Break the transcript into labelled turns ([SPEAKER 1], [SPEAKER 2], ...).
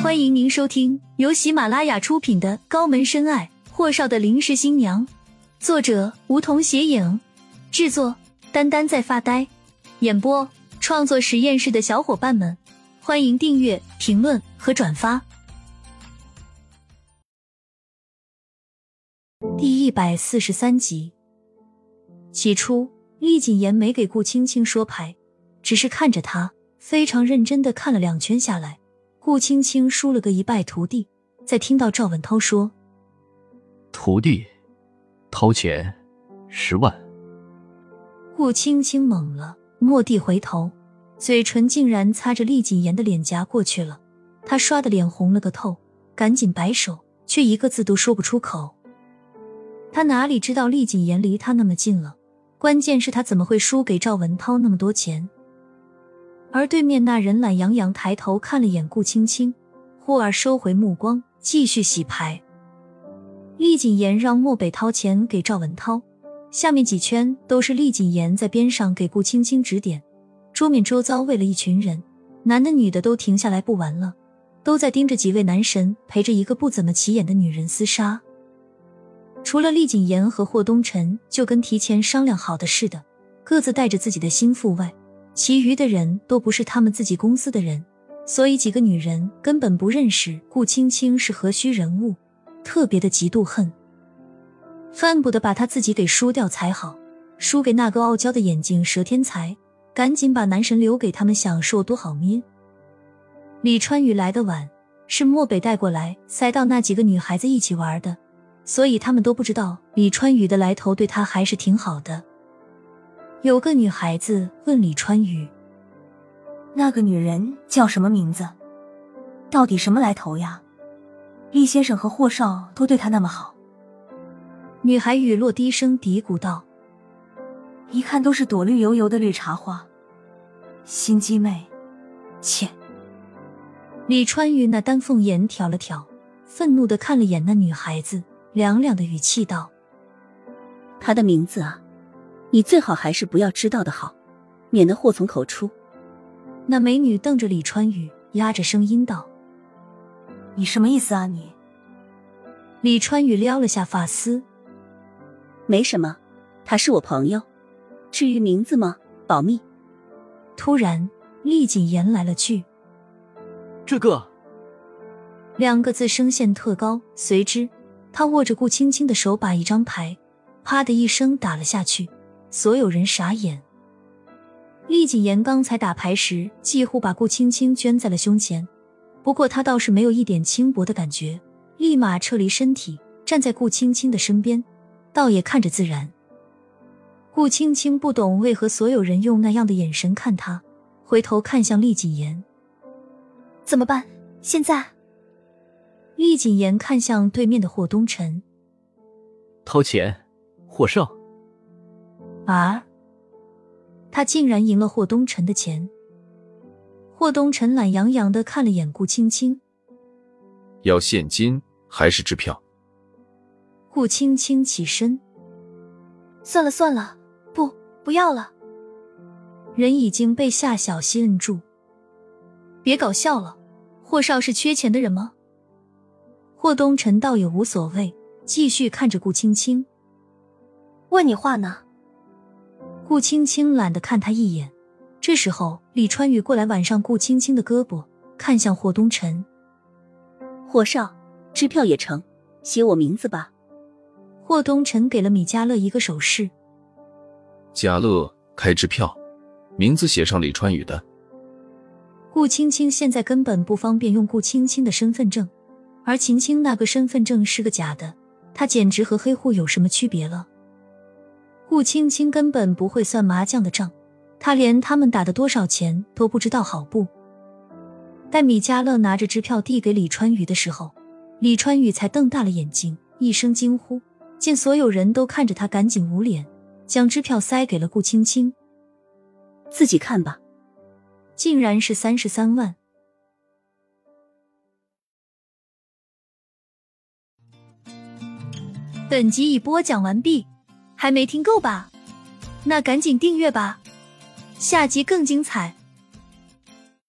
[SPEAKER 1] 欢迎您收听由喜马拉雅出品的《高门深爱：霍少的临时新娘》，作者梧桐斜影，制作丹丹在发呆，演播创作实验室的小伙伴们，欢迎订阅、评论和转发。第一百四十三集。起初，厉谨言没给顾青青说牌，只是看着他，非常认真的看了两圈下来。顾青青输了个一败涂地，在听到赵文涛说“
[SPEAKER 2] 徒弟掏钱十万”，
[SPEAKER 1] 顾青青懵了，蓦地回头，嘴唇竟然擦着厉谨言的脸颊过去了。他刷的脸红了个透，赶紧摆手，却一个字都说不出口。他哪里知道厉谨言离他那么近了？关键是，他怎么会输给赵文涛那么多钱？而对面那人懒洋洋抬头看了眼顾青青，忽而收回目光，继续洗牌。厉谨言让漠北掏钱给赵文涛，下面几圈都是厉谨言在边上给顾青青指点。桌面周遭围了一群人，男的女的都停下来不玩了，都在盯着几位男神陪着一个不怎么起眼的女人厮杀。除了厉谨言和霍东辰，就跟提前商量好的似的，各自带着自己的心腹外。其余的人都不是他们自己公司的人，所以几个女人根本不认识顾青青是何须人物，特别的嫉妒恨，恨不得把他自己给输掉才好，输给那个傲娇的眼镜蛇天才，赶紧把男神留给他们享受多好咩。李川宇来的晚，是漠北带过来塞到那几个女孩子一起玩的，所以他们都不知道李川宇的来头，对他还是挺好的。有个女孩子问李川宇：“
[SPEAKER 3] 那个女人叫什么名字？到底什么来头呀？厉先生和霍少都对她那么好。”
[SPEAKER 1] 女孩雨落低声嘀咕道：“
[SPEAKER 3] 一看都是朵绿油油的绿茶花，心机妹。”切！
[SPEAKER 1] 李川宇那丹凤眼挑了挑，愤怒的看了眼那女孩子，凉凉的语气道：“
[SPEAKER 4] 她的名字啊。”你最好还是不要知道的好，免得祸从口出。
[SPEAKER 1] 那美女瞪着李川雨，压着声音道：“
[SPEAKER 3] 你什么意思啊？你？”
[SPEAKER 1] 李川雨撩了下发丝：“
[SPEAKER 4] 没什么，他是我朋友。至于名字吗？保密。”
[SPEAKER 1] 突然，厉谨言来了句：“
[SPEAKER 2] 这个。”
[SPEAKER 1] 两个字声线特高，随之他握着顾青青的手把一张牌，啪的一声打了下去。所有人傻眼。厉谨言刚才打牌时，几乎把顾青青圈在了胸前，不过他倒是没有一点轻薄的感觉，立马撤离身体，站在顾青青的身边，倒也看着自然。顾青青不懂为何所有人用那样的眼神看他，回头看向厉谨言：“
[SPEAKER 3] 怎么办？现在？”
[SPEAKER 1] 厉谨言看向对面的霍东辰：“
[SPEAKER 2] 掏钱，霍少。”
[SPEAKER 1] 啊！他竟然赢了霍东辰的钱。霍东辰懒洋洋的看了眼顾青青，
[SPEAKER 5] 要现金还是支票？
[SPEAKER 1] 顾青青起身，
[SPEAKER 3] 算了算了，不，不要了。
[SPEAKER 1] 人已经被夏小溪摁住，别搞笑了。霍少是缺钱的人吗？霍东辰倒也无所谓，继续看着顾青青，
[SPEAKER 3] 问你话呢。
[SPEAKER 1] 顾青青懒得看他一眼。这时候，李川宇过来挽上顾青青的胳膊，看向霍东辰：“
[SPEAKER 4] 霍少，支票也成，写我名字吧。”
[SPEAKER 1] 霍东辰给了米迦乐一个手势：“
[SPEAKER 5] 加乐开支票，名字写上李川宇的。”
[SPEAKER 1] 顾青青现在根本不方便用顾青青的身份证，而秦青那个身份证是个假的，他简直和黑户有什么区别了？顾青青根本不会算麻将的账，她连他们打的多少钱都不知道，好不？待米加乐拿着支票递给李川宇的时候，李川宇才瞪大了眼睛，一声惊呼，见所有人都看着他，赶紧捂脸，将支票塞给了顾青青，
[SPEAKER 4] 自己看吧。
[SPEAKER 1] 竟然是三十三万。本集已播讲完毕。还没听够吧？那赶紧订阅吧，下集更精彩。